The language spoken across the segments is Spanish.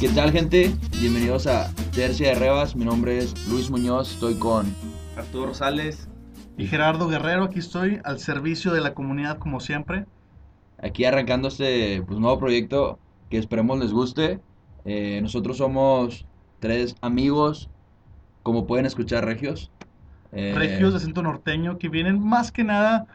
¿Qué tal gente? Bienvenidos a Tercia de Rebas, mi nombre es Luis Muñoz, estoy con Arturo Rosales. Y Gerardo Guerrero, aquí estoy al servicio de la comunidad como siempre. Aquí arrancando este pues, nuevo proyecto que esperemos les guste. Eh, nosotros somos tres amigos, como pueden escuchar, regios. Eh, regios de centro norteño que vienen más que nada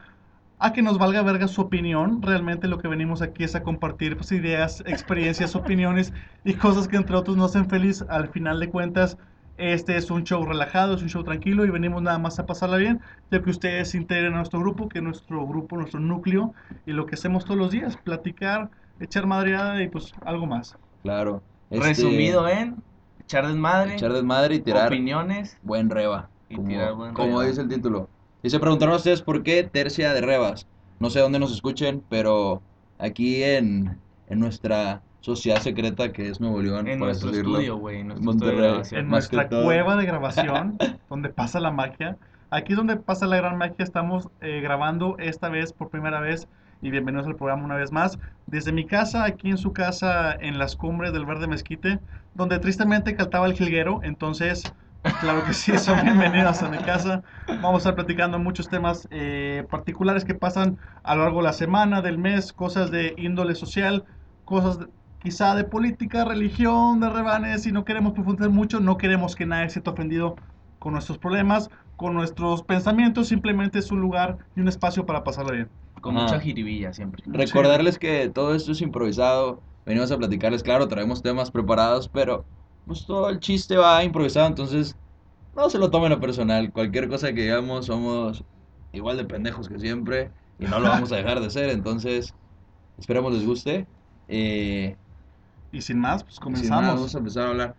a que nos valga verga su opinión. Realmente lo que venimos aquí es a compartir pues, ideas, experiencias, opiniones y cosas que entre otros nos hacen feliz. Al final de cuentas, este es un show relajado, es un show tranquilo y venimos nada más a pasarla bien, ya que ustedes se integren a nuestro grupo, que es nuestro grupo, nuestro núcleo, y lo que hacemos todos los días, platicar, echar madreada y pues algo más. Claro. Este, Resumido en echar desmadre. Echar desmadre y tirar. Opiniones. Buen reba. Y como, tirar buen Como dice el título. Y se preguntaron ustedes por qué tercia de rebas. No sé dónde nos escuchen, pero aquí en, en nuestra sociedad secreta que es Nuevo León. En nuestro estudio, güey. En, en nuestra cueva de grabación, donde pasa la magia. Aquí es donde pasa la gran magia. Estamos eh, grabando esta vez por primera vez. Y bienvenidos al programa una vez más. Desde mi casa, aquí en su casa, en las cumbres del Verde Mezquite, donde tristemente cantaba el jilguero. Entonces, Claro que sí, son bienvenidos a mi casa. Vamos a estar platicando muchos temas eh, particulares que pasan a lo largo de la semana, del mes, cosas de índole social, cosas quizá de política, religión, de rebanes, y no queremos profundizar mucho, no queremos que nadie se esté ofendido con nuestros problemas, con nuestros pensamientos, simplemente es un lugar y un espacio para pasarlo bien. Con mucha jiribilla siempre. Recordarles que todo esto es improvisado, venimos a platicarles, claro, traemos temas preparados, pero pues todo el chiste va improvisado, entonces no se lo tomen a personal. Cualquier cosa que digamos, somos igual de pendejos que siempre y no lo vamos a dejar de ser, entonces esperemos les guste. Eh, y sin más, pues comenzamos. vamos a empezar a hablar.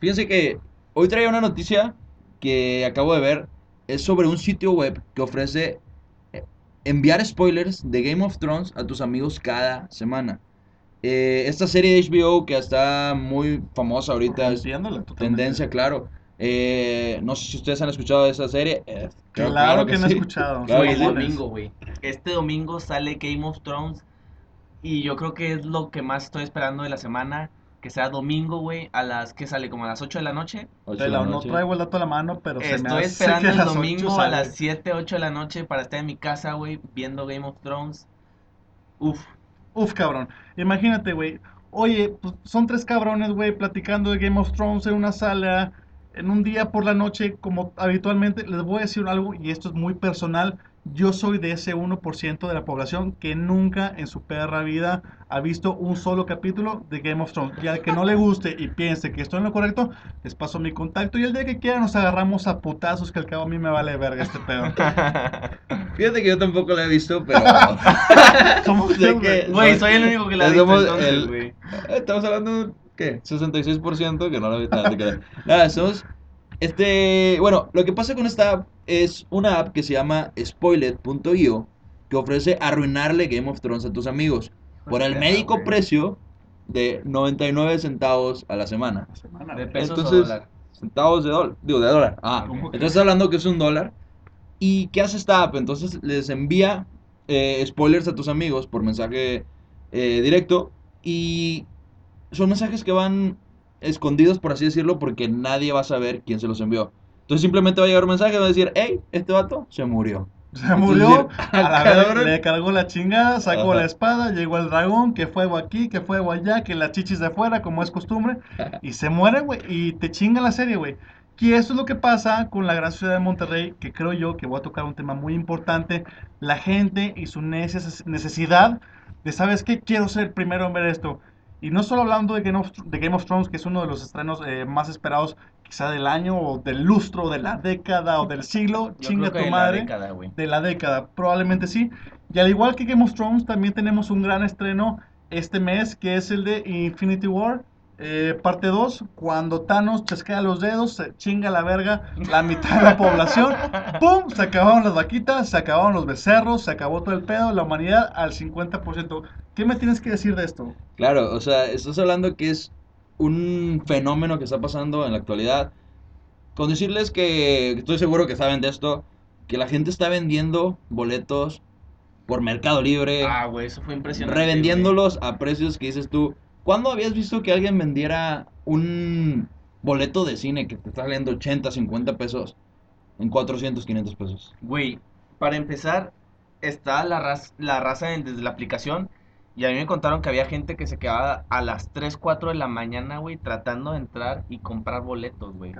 Fíjense que hoy traía una noticia que acabo de ver, es sobre un sitio web que ofrece eh, enviar spoilers de Game of Thrones a tus amigos cada semana. Eh, esta serie de HBO que está muy famosa ahorita, es tendencia, claro. Eh, no sé si ustedes han escuchado de esa serie. Eh, claro, que, han escuchado. el domingo, güey. Este domingo sale Game of Thrones y yo creo que es lo que más estoy esperando de la semana. Que sea domingo, güey, a las que sale como a las 8 de la noche. No traigo el dato a la mano, pero Estoy se me esperando el domingo a las 7, 8 de la noche para estar en mi casa, güey, viendo Game of Thrones. Uf, Uf, cabrón. Imagínate, güey. Oye, pues son tres cabrones, güey, platicando de Game of Thrones en una sala, en un día por la noche, como habitualmente. Les voy a decir algo, y esto es muy personal. Yo soy de ese 1% de la población que nunca en su perra vida ha visto un solo capítulo de Game of Thrones. Y al que no le guste y piense que estoy en lo correcto, les paso mi contacto y el día que quieran nos agarramos a putazos, que al cabo a mí me vale verga este pedo. Fíjate que yo tampoco la he visto, pero... Somos de que... Güey, soy el único que la ha visto entonces, güey. Estamos hablando, ¿qué? 66% que no la he visto. Nada, somos... Este, bueno, lo que pasa con esta es una app que se llama spoilet.io que ofrece arruinarle Game of Thrones a tus amigos por el médico precio de 99 centavos a la semana. ¿De pesos entonces, dólar? Centavos de dólar. Digo, de dólar. Ah, entonces hablando que es un dólar. ¿Y qué hace esta app? Entonces les envía eh, spoilers a tus amigos por mensaje eh, directo y son mensajes que van escondidos, por así decirlo, porque nadie va a saber quién se los envió. Entonces simplemente va a llegar un mensaje y va a decir, hey, este vato se murió. Se murió, a la vez le cargó la chingada, sacó la espada, llegó el dragón, que fuego aquí, que fuego allá, que la chichis de afuera, como es costumbre, y se muere, güey, y te chinga la serie, güey. Y eso es lo que pasa con la gran ciudad de Monterrey, que creo yo que voy a tocar un tema muy importante, la gente y su necesidad de, ¿sabes qué? Quiero ser el primero en ver esto. Y no solo hablando de Game of, de Game of Thrones, que es uno de los estrenos eh, más esperados quizá del año o del lustro, de la década o del siglo, chinga tu madre. De la década, De la década, probablemente sí. Y al igual que Game of Thrones, también tenemos un gran estreno este mes, que es el de Infinity War. Eh, parte 2, cuando Thanos chasquea los dedos, se chinga la verga la mitad de la población, ¡pum! Se acabaron las vaquitas, se acabaron los becerros, se acabó todo el pedo, la humanidad al 50%. ¿Qué me tienes que decir de esto? Claro, o sea, estás hablando que es un fenómeno que está pasando en la actualidad. Con decirles que estoy seguro que saben de esto, que la gente está vendiendo boletos por Mercado Libre. Ah, güey, eso fue impresionante. Revendiéndolos a precios que dices tú, ¿Cuándo habías visto que alguien vendiera un boleto de cine que te está saliendo 80, 50 pesos en 400, 500 pesos? Güey, para empezar, está la, raz- la raza en- desde la aplicación. Y a mí me contaron que había gente que se quedaba a las 3, 4 de la mañana, güey, tratando de entrar y comprar boletos, güey.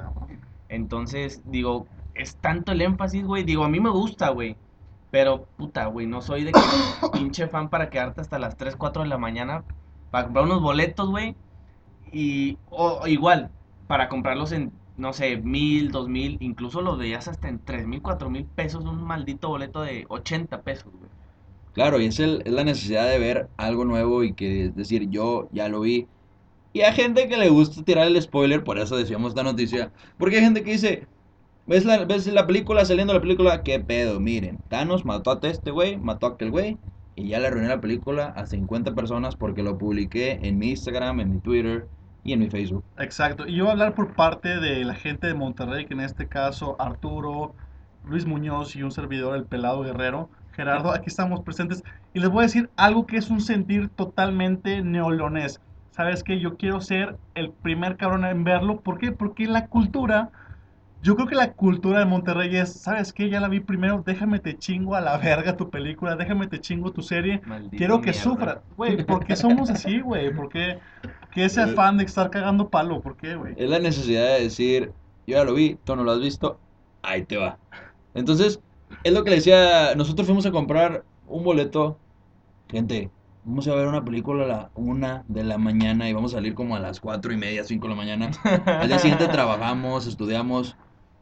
Entonces, digo, es tanto el énfasis, güey. Digo, a mí me gusta, güey. Pero, puta, güey, no soy de que pinche fan para quedarte hasta las 3, 4 de la mañana para comprar unos boletos, güey. Y, o igual, para comprarlos en, no sé, mil, dos mil, incluso los veías hasta en tres mil, cuatro mil pesos, un maldito boleto de 80 pesos, güey. Claro, y es, el, es la necesidad de ver algo nuevo y que es decir, yo ya lo vi. Y hay gente que le gusta tirar el spoiler, por eso decíamos esta noticia. Porque hay gente que dice, ves la, ves la película, saliendo la película, qué pedo, miren, Thanos mató a este güey, mató a aquel güey, y ya le arruiné la película a 50 personas porque lo publiqué en mi Instagram, en mi Twitter y en mi Facebook. Exacto. Y yo voy a hablar por parte de la gente de Monterrey, que en este caso Arturo, Luis Muñoz y un servidor, el Pelado Guerrero. Gerardo, aquí estamos presentes. Y les voy a decir algo que es un sentir totalmente neolonés. ¿Sabes qué? Yo quiero ser el primer cabrón en verlo. ¿Por qué? Porque la cultura, yo creo que la cultura de Monterrey es, ¿sabes qué? Ya la vi primero, déjame te chingo a la verga tu película, déjame te chingo tu serie. Maldito Quiero que mierda. sufra. Güey, ¿por qué somos así, güey? ¿Por qué? ¿Qué ese afán de estar cagando palo? ¿Por qué, güey? Es la necesidad de decir, yo ya lo vi, tú no lo has visto, ahí te va. Entonces, es lo que le decía, nosotros fuimos a comprar un boleto, gente, vamos a ver una película a la una de la mañana y vamos a salir como a las cuatro y media, cinco de la mañana. Al día siguiente trabajamos, estudiamos,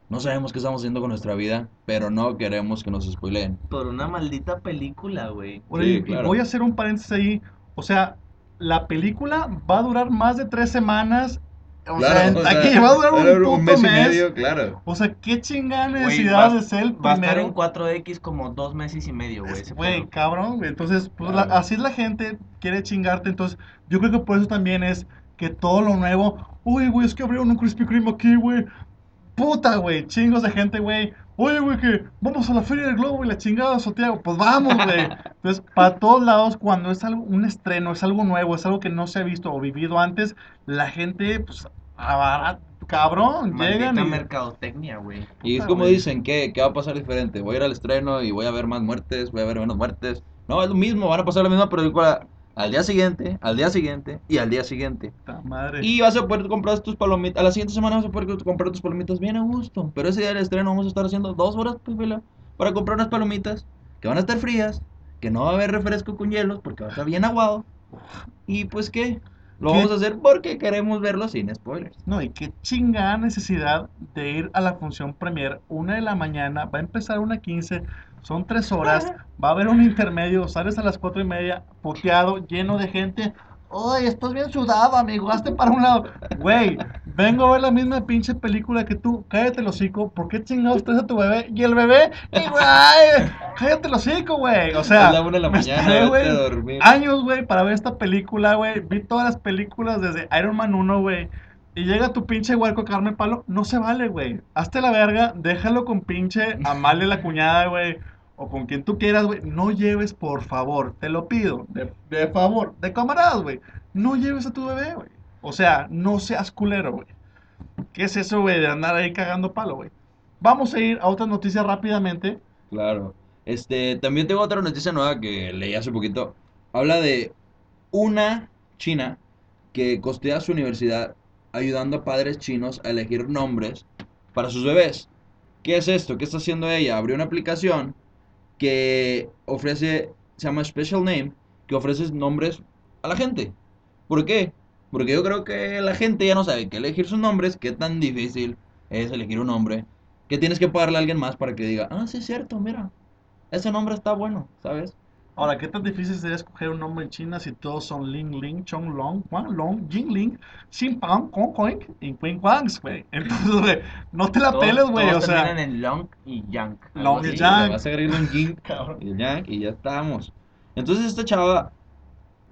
no sabemos qué estamos haciendo con nuestra vida, pero no queremos que nos spoileen. Por una maldita película, güey. Oye, Sí, claro. voy a hacer un paréntesis ahí. O sea, la película va a durar más de tres semanas. O sea, en- aquí va a durar un, puto mes. claro. O sea, qué chingada necesidad va- de ser el Va a estar en primero. 4X como dos meses y medio, güey. Güey, cabrón, güey. Entonces, pues la- así es la gente, quiere chingarte. Entonces, yo creo que por eso también es que todo lo nuevo. Uy, güey, es que abrieron un Krispy Kreme aquí, güey. Puta, güey, chingos de gente, güey. Oye, güey, que vamos a la Feria del Globo y la chingada, Santiago. Pues vamos, güey. Entonces, para todos lados, cuando es algo, un estreno, es algo nuevo, es algo que no se ha visto o vivido antes, la gente, pues, abara- cabrón, llegan Maldita y... mercadotecnia, güey. Y es Puta, como dicen, ¿qué, ¿qué va a pasar diferente? Voy a ir al estreno y voy a ver más muertes, voy a ver menos muertes. No, es lo mismo, van a pasar la misma película al día siguiente, al día siguiente y al día siguiente. Madre. Y vas a poder comprar tus palomitas, a la siguiente semana vas a poder comprar tus palomitas bien a gusto. Pero ese día del estreno vamos a estar haciendo dos horas, pues, para comprar unas palomitas que van a estar frías, que no va a haber refresco con hielos porque va a estar bien aguado. Y pues, ¿qué? Lo ¿Qué? vamos a hacer porque queremos verlo sin spoilers. No, y qué chingada necesidad de ir a la función premier, una de la mañana, va a empezar una 15, son tres horas, va a haber un intermedio, sales a las cuatro y media, puteado, lleno de gente. Ay, estás bien sudado, amigo, hazte para un lado. Güey, vengo a ver la misma pinche película que tú, cállate el hocico, ¿por qué chingados traes a tu bebé? Y el bebé, güey, cállate el hocico, güey. O sea, es la una de la mañana, a dormir. años, güey, para ver esta película, güey. Vi todas las películas desde Iron Man 1, güey. Y llega tu pinche huerco a cagarme palo. No se vale, güey. Hazte la verga, déjalo con pinche Amalia la cuñada, güey. O con quien tú quieras, güey. No lleves, por favor, te lo pido. De, de favor, de camaradas, güey. No lleves a tu bebé, güey. O sea, no seas culero, güey. ¿Qué es eso, güey, de andar ahí cagando palo, güey? Vamos a ir a otras noticias rápidamente. Claro. Este, también tengo otra noticia nueva que leí hace poquito. Habla de una china que costea su universidad ayudando a padres chinos a elegir nombres para sus bebés. ¿Qué es esto? ¿Qué está haciendo ella? Abrió una aplicación que ofrece, se llama Special Name, que ofrece nombres a la gente. ¿Por qué? Porque yo creo que la gente ya no sabe qué elegir sus nombres, qué tan difícil es elegir un nombre, que tienes que pagarle a alguien más para que diga, ah, sí es cierto, mira, ese nombre está bueno, ¿sabes? Ahora, ¿qué tan difícil sería escoger un nombre en China si todos son Ling Ling, Chong Long, Wang Long, Jing Ling, Xin Pang, Kong Koing y Queen Wangs, güey? Entonces, güey, no te la Todos- peles, güey, o todos sea, terminan en Long y Yang. Long y. Yang. Le vas a agregar un yin cabrón. y yang y ya estamos. Entonces esta chava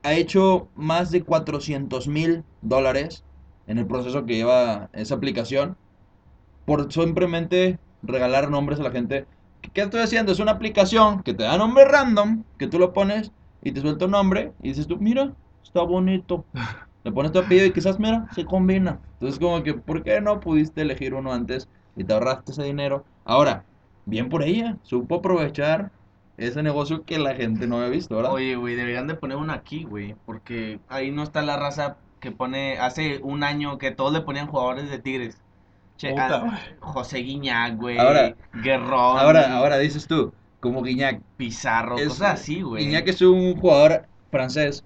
ha hecho más de 400 mil dólares en el proceso que lleva esa aplicación por simplemente regalar nombres a la gente. ¿Qué- ¿Qué estoy haciendo? Es una aplicación que te da nombre random, que tú lo pones y te suelta un nombre y dices tú, mira, está bonito. le pones tu apellido y quizás, mira, se combina. Entonces, como que, ¿por qué no pudiste elegir uno antes y te ahorraste ese dinero? Ahora, bien por ella, supo aprovechar ese negocio que la gente no había visto, ¿verdad? Oye, güey, deberían de poner uno aquí, güey, porque ahí no está la raza que pone, hace un año que todos le ponían jugadores de Tigres. Che, a- güey. José Guiñac, güey, Ahora- Guerrón, Ahora, ahora dices tú, como Guiñac, Pizarro, es- cosas así, güey. Guiñac es un jugador francés.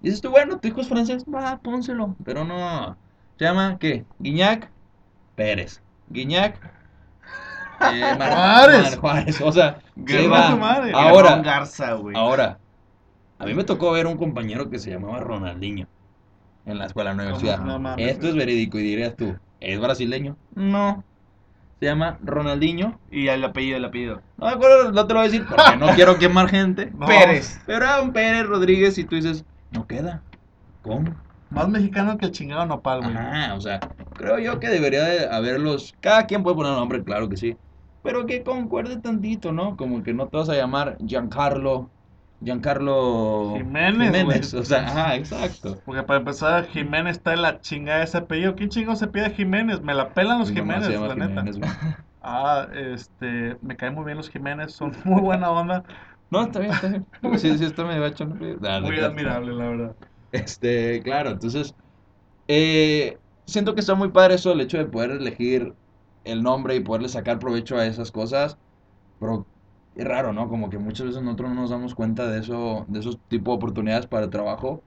Dices tú, bueno, tu hijo es francés, va, pónselo. Pero no. Se llama, ¿qué? Guiñac Pérez. Guiñac eh, Mar- Juárez. Mar- Juárez. O sea, se Guerrón, va. su madre. Ahora, Garza, güey. ahora. A mí me tocó ver un compañero que se llamaba Ronaldinho en la escuela de la universidad. No Esto es verídico y dirías tú, ¿es brasileño? No. Se llama Ronaldinho. Y el apellido, el apellido. No me acuerdo, no te lo voy a decir porque no quiero quemar gente. No, Pérez. Pero era un Pérez Rodríguez y tú dices, no queda. ¿Cómo? Más mexicano que el chingado nopal, güey. Ajá, o sea, creo yo que debería de haberlos. Cada quien puede poner un nombre, claro que sí. Pero que concuerde tantito, ¿no? Como que no te vas a llamar Giancarlo. Giancarlo Jiménez, güey. O sea, ajá, exacto. Porque para empezar, Jiménez está en la chingada de ese apellido. ¿Quién chingo se pide Jiménez? Me la pelan los Jiménez, la neta. Jiménez. Ah, este, me caen muy bien los Jiménez, son muy buena onda, No, está bien, está bien. Sí, sí, está medio no muy admirable, la verdad. Este, claro, entonces, eh, siento que está muy padre eso, el hecho de poder elegir el nombre y poderle sacar provecho a esas cosas, pero es raro, ¿no? Como que muchas veces nosotros no nos damos cuenta de eso, de esos tipos de oportunidades para el trabajo,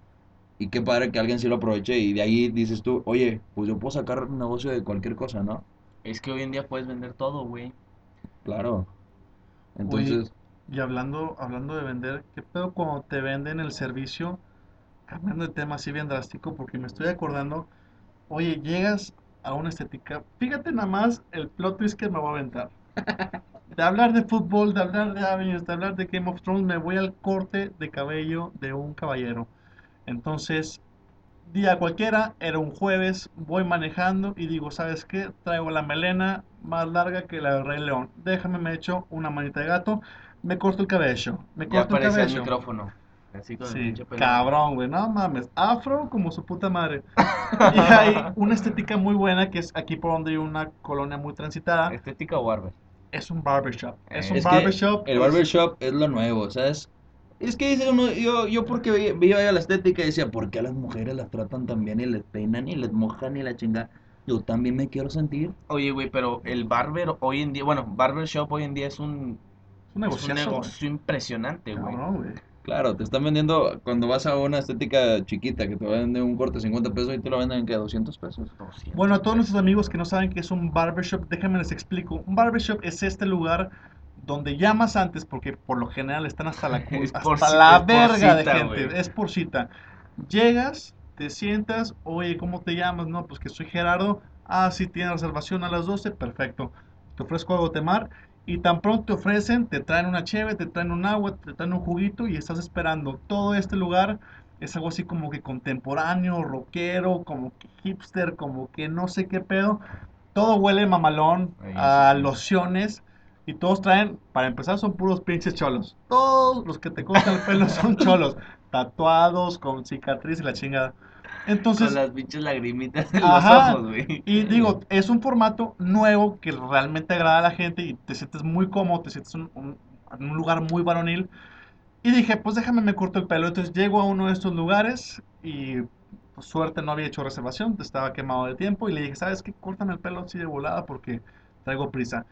y qué padre que alguien sí lo aproveche, y de ahí dices tú, oye, pues yo puedo sacar un negocio de cualquier cosa, ¿no? Es que hoy en día puedes vender todo, güey. Claro. Entonces, Y hablando, hablando de vender, ¿qué pedo cuando te venden el servicio? Cambiando de tema así bien drástico, porque me estoy acordando, oye, llegas a una estética, fíjate nada más el plot twist que me voy a aventar. De hablar de fútbol, de hablar de Avengers, de hablar de Game of Thrones, me voy al corte de cabello de un caballero. Entonces, día cualquiera, era un jueves, voy manejando y digo, ¿sabes qué? Traigo la melena más larga que la del Rey León. Déjame, me echo una manita de gato, me corto el cabello, me Ya corto el aparece el cabello. micrófono. Así con el Sí, pelo. cabrón, güey, no mames, afro como su puta madre. Y hay una estética muy buena que es aquí por donde hay una colonia muy transitada, ¿Estética o barber? Es un barbershop. Es un Es que barbershop. el barbershop es lo nuevo, ¿sabes? Es que dice uno, yo, yo porque veía, veía la estética y decía, ¿por qué a las mujeres las tratan tan bien y les peinan y les mojan y la chinga? Yo también me quiero sentir. Oye, güey, pero el barber hoy en día, bueno, barbershop hoy en día es un, Es un es un negocio impresionante, güey. Cabrón, güey. Claro, te están vendiendo, cuando vas a una estética chiquita que te venden un corte de 50 pesos y te lo venden en que 200 pesos. 200 Bueno, a todos nuestros amigos que no saben qué es un barbershop, déjenme les explico. Un barbershop es este lugar donde llamas antes, porque por lo general están hasta la, Es por hasta ci- la es por verga de gente. Es por cita. Llegas, te sientas, oye, ¿cómo te llamas? No, pues que soy Gerardo. Ah, sí, tienes reservación a las 12, perfecto. Te ofrezco algo de tomar. Y tan pronto te ofrecen, te traen una cheve, te traen un agua, te traen un juguito y estás esperando. Todo este lugar es algo así como que contemporáneo, rockero, como que hipster, como que no sé qué pedo. Todo huele mamalón Ahí, a sí, lociones y todos traen, para empezar, son puros pinches cholos. Todos los que te cortan el pelo son cholos, tatuados, con cicatriz y la chingada. Entonces, Con las pinches lagrimitas en Ajá. los ojos, güey. y digo, es un formato nuevo que realmente agrada a la gente y te sientes muy cómodo, te sientes un- un- en un lugar muy varonil. Y dije, pues déjame me corto el pelo. Entonces llego a uno de estos lugares y por suerte no había hecho reservación, estaba quemado de tiempo y le dije, ¿sabes qué? Córtame el pelo así de volada porque traigo prisa.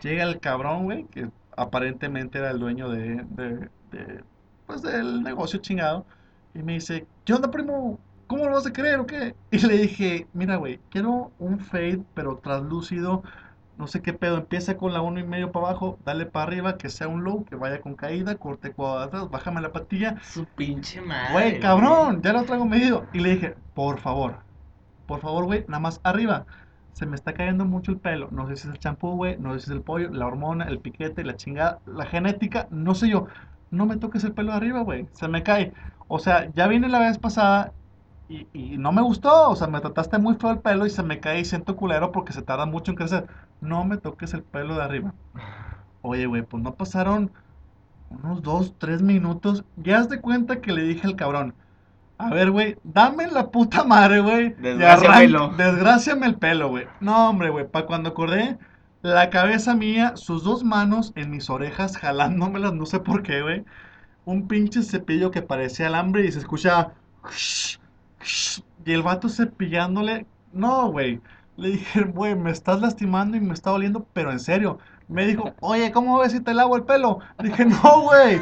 Llega el cabrón, güey, que aparentemente era el dueño de, de- de, pues del negocio chingado. Y me dice, ¿qué onda, primo? ¿Cómo lo vas a querer o qué? Y le dije, mira, güey, quiero un fade, pero translúcido. No sé qué pedo. Empieza con la uno y medio para abajo, dale para arriba, que sea un low, que vaya con caída, corte cuadro atrás, bájame la patilla. Su pinche madre. Güey, cabrón, ya lo traigo medido. Y le dije, por favor, por favor, güey, nada más arriba. Se me está cayendo mucho el pelo. No sé si es el champú, güey, no sé si es el pollo, la hormona, el piquete, la chingada, la genética, no sé yo. No me toques el pelo de arriba, güey, se me cae. O sea, ya vine la vez pasada y, y no me gustó. O sea, me trataste muy feo el pelo y se me cae y siento culero porque se tarda mucho en crecer. No me toques el pelo de arriba. Oye, güey, pues no pasaron unos dos, tres minutos. Ya haz de cuenta que le dije al cabrón, A ver, güey, dame la puta madre, güey. arran- Desgráciame el pelo, güey. No, hombre, güey, para cuando acordé, la cabeza mía, sus dos manos en mis orejas, jalándomelas, no sé por qué, güey. Un pinche cepillo que parecía alambre y se escuchaba. Y el vato cepillándole. No, güey. Le dije, güey, me estás lastimando y me está doliendo, pero en serio. Me dijo, oye, ¿cómo ves si te lavo el pelo? Dije, no, güey.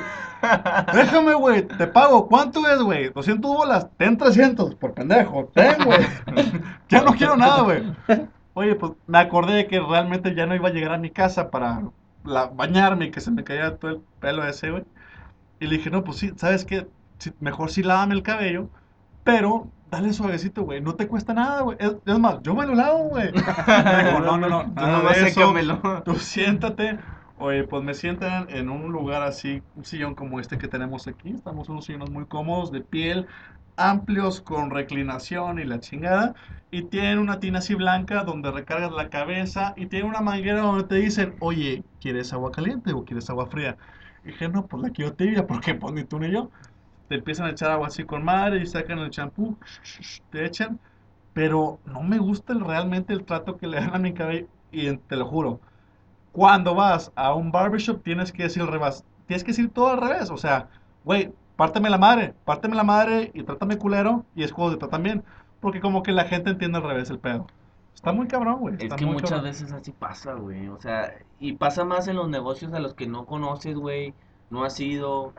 Déjame, güey, te pago. ¿Cuánto es, güey? 200 bolas. Ten 300, por pendejo. Ten, güey. ya no quiero nada, güey. Oye, pues me acordé de que realmente ya no iba a llegar a mi casa para la- bañarme y que se me caía todo el pelo ese, güey. Y le dije, no, pues sí, ¿sabes qué? Mejor sí lávame el cabello, pero dale suavecito, güey. No te cuesta nada, güey. Es, es más, yo me lo lavo, güey. Me no, no, no. Nomás de eso. sécamelo. Tú siéntate. Oye, pues me sientan en un lugar así, un sillón como este que tenemos aquí. Estamos en unos sillones muy cómodos, de piel, amplios, con reclinación y la chingada. Y tienen una tina así blanca donde recargas la cabeza. Y tiene una manguera donde te dicen, oye, ¿quieres agua caliente o quieres agua fría? Y dije, no, pues la quiero tibia, porque pues ni tú ni yo. Te empiezan a echar agua así con madre y sacan el champú, te echan. Pero no me gusta el- realmente el trato que le dan a mi cabello. Y te lo juro, cuando vas a un barbershop tienes que decir al revés. Tienes que decir todo al revés. O sea, güey, párteme la madre, párteme la madre y trátame culero. Y es cuando te tratan bien. Porque como que la gente entiende al revés el pedo. Está muy cabrón, güey. Es que muchas cabrón. veces así pasa, güey. O sea, y pasa más en los negocios a los que no conoces, güey. No has ido.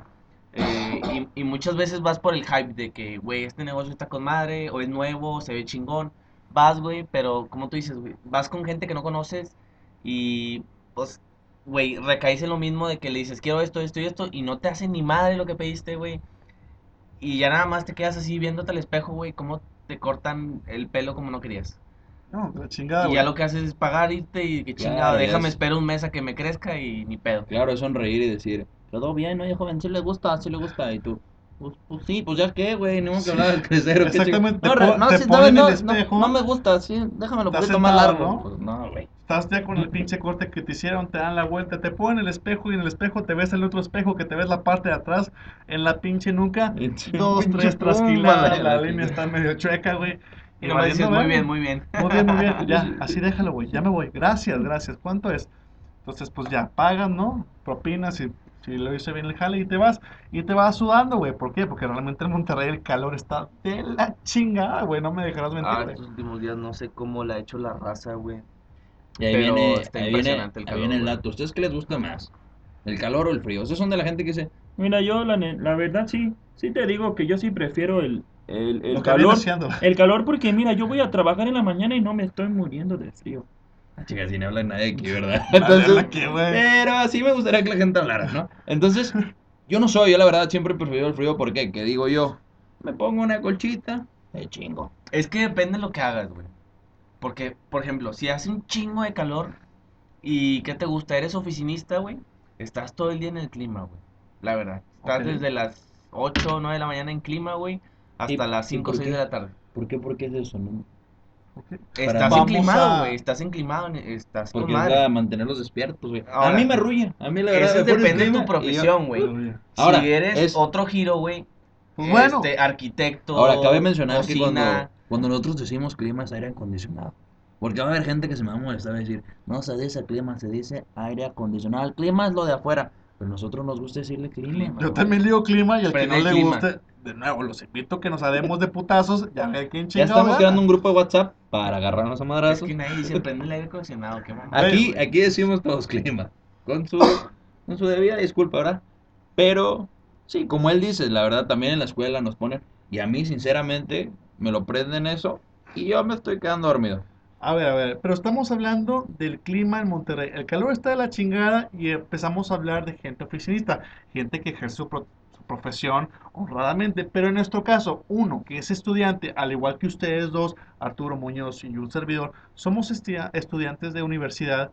Eh, y, y muchas veces vas por el hype de que, güey, este negocio está con madre, o es nuevo, se ve chingón. Vas, güey, pero como tú dices, güey, vas con gente que no conoces y, pues, güey, recaes en lo mismo de que le dices, quiero esto, esto y esto, y no te hacen ni madre lo que pediste, güey. Y ya nada más te quedas así viéndote al espejo, güey, cómo te cortan el pelo como no querías. No, de la chingada, Y güey. ya lo que haces es pagar, irte y que Claro, ya déjame es- espero un mes a que me crezca y ni pedo. Claro, es sonreír y decir, todo bien, oye, joven, si le gusta, si le gusta. Y tú, pues, pues sí, pues ya qué, güey, ni modo que hablar del crecer. Exactamente, No, no, no, no, no, no me gusta, sí, déjamelo un Estás poquito más largo. ¿no? Pues no, güey. Estás ya con el pinche corte que te hicieron, te dan la vuelta, te ponen el espejo y en el espejo te ves el otro espejo que te ves la parte de atrás en la pinche nuca. Dos, tres trasquiladas, la la línea está medio chueca, güey. Y nomás dices, muy bien, muy bien. Muy bien, muy bien. Ya, así déjalo, güey. Ya me voy. Gracias, gracias. ¿Cuánto es? Entonces, pues ya, pagas, ¿no? Propinas y si lo hice bien el jale y te vas. Y te vas sudando, güey. ¿Por qué? Porque realmente en Monterrey el calor está de la chingada, güey. No me dejarás mentir, Ah, estos últimos días no sé cómo la ha hecho la raza, güey. Y ahí Pero viene, está ahí viene, el ahí calor, viene el dato. ¿Ustedes qué les gusta más? ¿El calor o el frío? Ustedes son de la gente que dice, Mira, yo la, la verdad sí, sí te digo que yo sí prefiero el, el, el calor. El calor porque mira, yo voy a trabajar en la mañana y no me estoy muriendo de frío. Ah, chicas, si no habla nadie aquí, ¿verdad? Entonces, aquí, pero así me gustaría que la gente hablara, ¿no? Entonces, yo no soy, yo la verdad siempre he preferido el frío, ¿por qué? Que digo yo, me pongo una colchita, de chingo. Es que depende de lo que hagas, güey. Porque, por ejemplo, si hace un chingo de calor y ¿qué te gusta? ¿Eres oficinista, güey? Estás todo el día en el clima, güey. La verdad. Estás desde las 8 o 9 de la mañana en clima, güey, hasta ¿Y- las y 5 o por 6 qué? de la tarde. ¿Por qué? ¿Por qué es eso? No? Estás Vamos enclimado, a- güey. Estás enclimado, estás con Porque es madre. la mantenerlos despiertos, güey. A mí me arrulla, a mí la verdad Eso depende de tu profesión, güey. Ahora, si eres es- otro giro, güey. Pues bueno. Este, arquitecto. Ahora, cabe mencionar que cuando, cocina. cuando nosotros decimos clima es aire acondicionado. Porque va a haber gente que se me va a molestar y decir, no se dice clima, se dice aire acondicionado. El clima es lo de afuera. Pero nosotros nos gusta decirle clima. Yo también digo clima y al que no le guste, de nuevo, los invito a que nos haremos de putazos. Ya ve quién Ya chingado. estamos creando un grupo de WhatsApp para agarrarnos a Es madrazos. que nadie dice prende el aire acondicionado, qué mamá. Aquí, aquí decimos todos clima. Con su, con su debida disculpa, ¿verdad? Pero, sí, como él dice, la verdad también en la escuela nos ponen. Y a mí, sinceramente, me lo prenden eso. Y yo me estoy quedando dormido. A ver, a ver, pero estamos hablando del clima en Monterrey. El calor está de la chingada y empezamos a hablar de gente oficinista, gente que ejerce su, pro- su profesión honradamente. Pero en nuestro caso, uno que es estudiante, al igual que ustedes dos, Arturo Muñoz y un servidor, somos estudiantes de universidad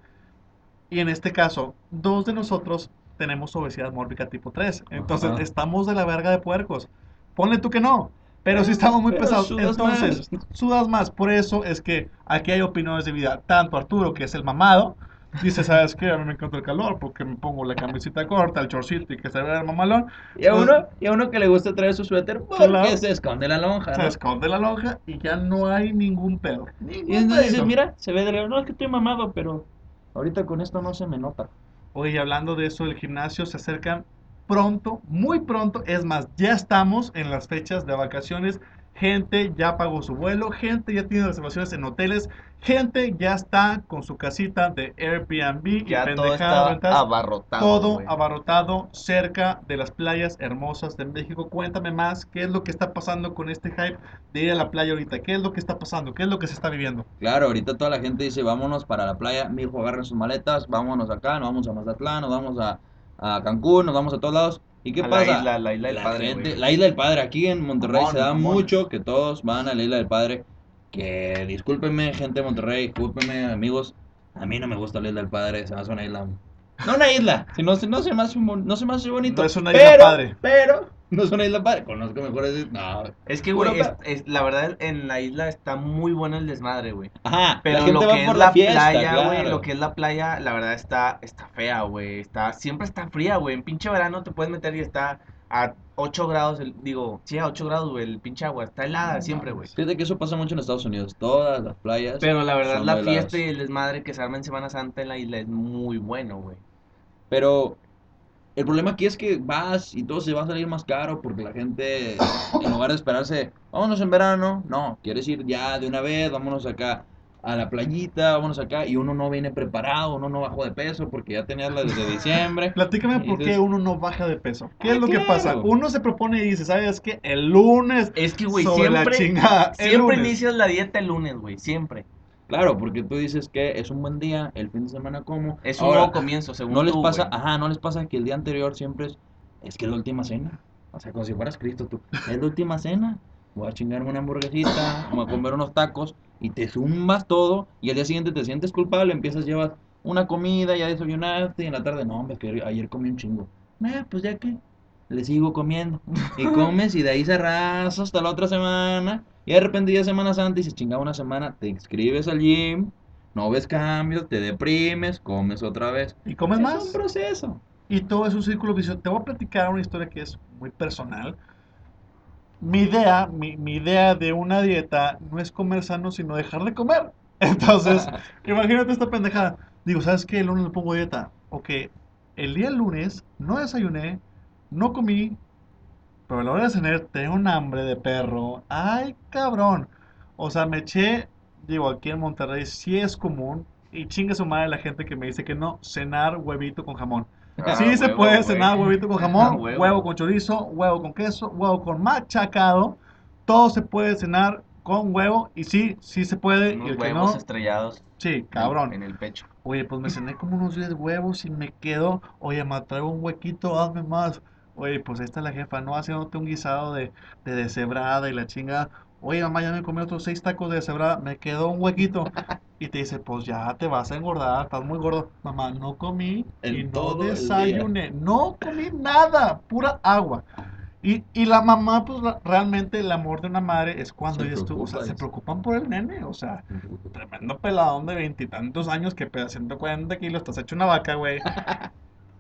y en este caso, dos de nosotros tenemos obesidad mórbica tipo 3. Entonces, Ajá. estamos de la verga de puercos. Ponle tú que no. Pero sí estamos muy Pero pesados. sudas Entonces, más. sudas más. Por eso es que aquí hay opiniones de vida. Tanto Arturo, que es el mamado, Dice, ¿sabes qué? A mí me encanta el calor porque me pongo la camiseta corta, el chorcito y que se vea el mamalón. Y a uno, y a uno que le gusta traer su suéter porque Claro. se esconde la lonja, Se ¿no? esconde la lonja y ya no hay ningún pedo. Y entonces dices, mira, se ve de no, es que estoy mamado, pero ahorita con esto no se me nota. Oye, hablando de eso, el gimnasio se acercan pronto, muy pronto. Es más, ya estamos en las fechas de vacaciones. Gente ya pagó su vuelo, gente ya tiene reservaciones en hoteles, gente ya está con su casita de Airbnb y Ya todo pendejadas está rentas. abarrotado. todo abarrotado cerca de las playas hermosas de México. Cuéntame más, ¿qué es lo que está pasando con este hype de ir a la playa ahorita? ¿Qué es lo que está pasando? ¿Qué es lo que se está viviendo? Claro, ahorita toda la gente dice, vámonos para la playa, mi hijo agarren sus maletas, vámonos acá, nos vamos a Mazatlán, nos vamos a, a Cancún, nos vamos a todos lados. ¿Y qué A la pasa? isla- la isla del La padre, gente- la isla del padre, aquí en Monterrey se da mucho que todos van a la isla del padre. Que discúlpenme, gente de Monterrey, discúlpenme, amigos. A mí no me gusta la isla del padre, se me hace una isla. No una isla, sino no, se- no se me hace, un- no se me hace bonito. No es una isla pero, padre. Pero, no es una isla padre. Conozco mejores. No. Es que, güey, es- es- la verdad, en la isla está muy bueno el desmadre, güey. Ajá, Pero la gente lo va que es por la, fiesta, playa, güey, claro. lo que es la playa, la verdad está, está fea, güey. Está, siempre está fría, güey. En pinche verano te puedes meter y está a 8 grados, el, digo, sí, a 8 grados, güey, el pinche agua. Está helada siempre, güey. Fíjate que eso pasa mucho en Estados Unidos. Todas las playas. Pero la verdad, la heladas. fiesta y el desmadre que se arma en Semana Santa en la isla es muy bueno, güey. Pero el problema aquí es que vas y todo se va a salir más caro porque la gente, en lugar de esperarse, vámonos en verano, no, quieres ir ya de una vez, vámonos acá a la playita, vámonos acá, y uno no viene preparado, uno no bajó de peso porque ya tenías la desde diciembre. Platícame por qué uno no baja de peso. ¿Qué Ah, es lo que pasa? Uno se propone y dice, ¿sabes qué? El lunes Es que, güey, sobre la siempre, chingada. siempre inicias la dieta el lunes, güey, siempre. Claro, porque tú dices que es un buen día, el fin de semana como. Es un Ahora, nuevo comienzo, según No les pasa, güey. ajá, no les pasa que el día anterior siempre es, es que es la última cena. O sea, como si fueras Cristo tú. Es la última cena. Voy a chingarme una hamburguesita, voy a comer unos tacos y te zumbas todo y al día siguiente te sientes culpable, empiezas llevas una comida, ya desayunaste y en la tarde, no, hombre, que ayer comí un chingo. Eh, pues ya que le sigo comiendo. Y comes y de ahí se arrasa hasta la otra semana. Y de repente ya es Semana Santa y se chingaba una semana, te inscribes al gym, no ves cambios, te deprimes, comes otra vez. ¿Y comes Es más? un proceso. Y todo es un círculo vicioso. Te voy a platicar una historia que es muy personal. Mi idea, mi, mi idea de una dieta no es comer sano, sino dejar de comer. Entonces, imagínate esta pendejada. Digo, ¿sabes qué? El lunes le pongo dieta. Ok, el día lunes no desayuné, no comí, pero a la hora de cenar tengo un hambre de perro. Ay, cabrón. O sea, me eché, digo, aquí en Monterrey sí es común. Y chingue su madre la gente que me dice que no, cenar huevito con jamón. Ah, Sí se huevo, puede cenar huevito con jamón, Huevo. huevo. con chorizo, huevo con queso, huevo con machacado. Todo se puede cenar con huevo y sí, sí se puede. Y Unos el que huevos no, estrellados sí, cabrón. en el pecho. Oye, pues me cené como unos 10 huevos y me quedo, oye, me traigo un huequito, hazme más. Oye, pues ahí está la jefa, ¿no? Haciéndote un guisado de, de deshebrada y la chinga. Oye, mamá, ya me comí otros 6 tacos de deshebrada, me quedó un huequito. Y te dice, pues ya te vas a engordar, estás muy gordo. Mamá, no comí y no desayuné, no comí nada, pura agua. Y, y la mamá, pues la- realmente el amor de una madre es cuando Se ellos tú, o sea, preocupa, se preocupan por el nene, o sea, tremendo peladón de veintitantos años que pesa 140 kilos, estás hecho una vaca, güey.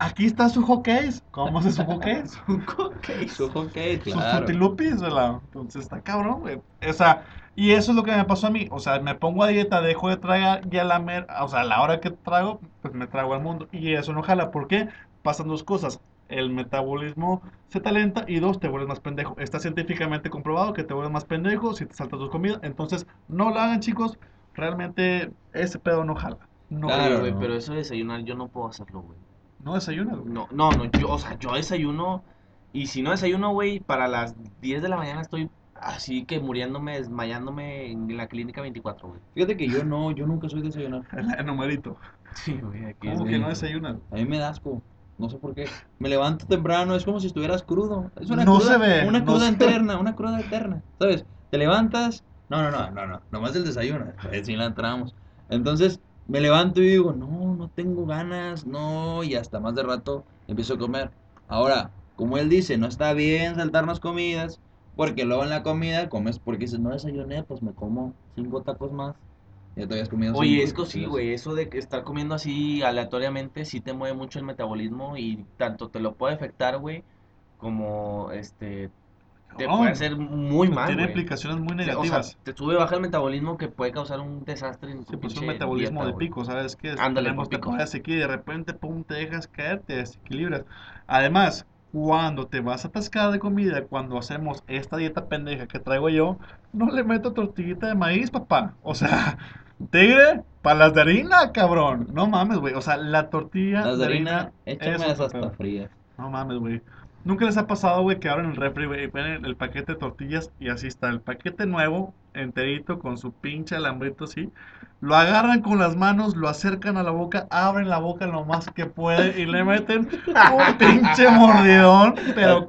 Aquí está su hockeys. ¿Cómo hace su hockeys? Su hockey, Sus claro. frutilupis, ¿verdad? Entonces está cabrón, güey. O sea, y eso es lo que me pasó a mí. O sea, me pongo a dieta, dejo de tragar y a la mer, o sea, a la hora que trago, pues me trago al mundo. Y eso no jala. ¿Por qué? Pasan dos cosas. El metabolismo se te alenta y dos, te vuelves más pendejo. Está científicamente comprobado que te vuelves más pendejo si te saltas tus comidas. Entonces, no lo hagan, chicos. Realmente ese pedo no jala. No, Claro, güey, no. pero eso de desayunar yo no puedo hacerlo, güey. No desayunas, güey. No, no, no, yo, o sea, yo desayuno y si no desayuno, güey, para las 10 de la mañana estoy así que muriéndome, desmayándome en la clínica 24, güey. Fíjate que yo no, yo nunca soy de desayunar. El numerito. Sí, güey, aquí ¿Cómo es que no desayunas? A mí me da asco. No sé por qué. Me levanto temprano, es como si estuvieras crudo. Es una No cruda, se ve, Una no cruda se- eterna, una cruda eterna. ¿Sabes? Te levantas. No, no, no, no, no. Nomás el desayuno. Pues sí la entramos. Entonces me levanto y digo, no, no tengo ganas, no. Y hasta más de rato empiezo a comer. Ahora, como él dice, no está bien saltarnos comidas. Porque luego en la comida comes porque dices, no desayuné, pues me como cinco tacos más. Ya te habías comido Oye, es que sí, güey, eso de que estar comiendo así aleatoriamente sí te mueve mucho el metabolismo y tanto te lo puede afectar, güey, como este te puede hacer muy mal, Tiene güey. implicaciones muy O sea, negativas. te sube baja el metabolismo que puede causar un desastre en tu Sí, pues un metabolismo dieta, de pico, ¿sabes qué? Ándale, por picos. temporadas aquí y de repente, pum, te dejas caer, te desequilibras. Además, cuando te vas a atascar de comida, cuando hacemos esta dieta pendeja que traigo yo, no le meto tortillita de maíz, papá. O sea, tigre, palas de harina, cabrón. No mames, güey. O sea, la tortilla Las de harina, harina échamelas hasta frías. No mames, güey. ¿Nunca les ha pasado, güey, que abren el refri, y el, el paquete de tortillas y así está el paquete nuevo, enterito, con su pinche alambrito así? Lo agarran con las manos, lo acercan a la boca, abren la boca lo más que pueden y le meten un pinche mordidón, pero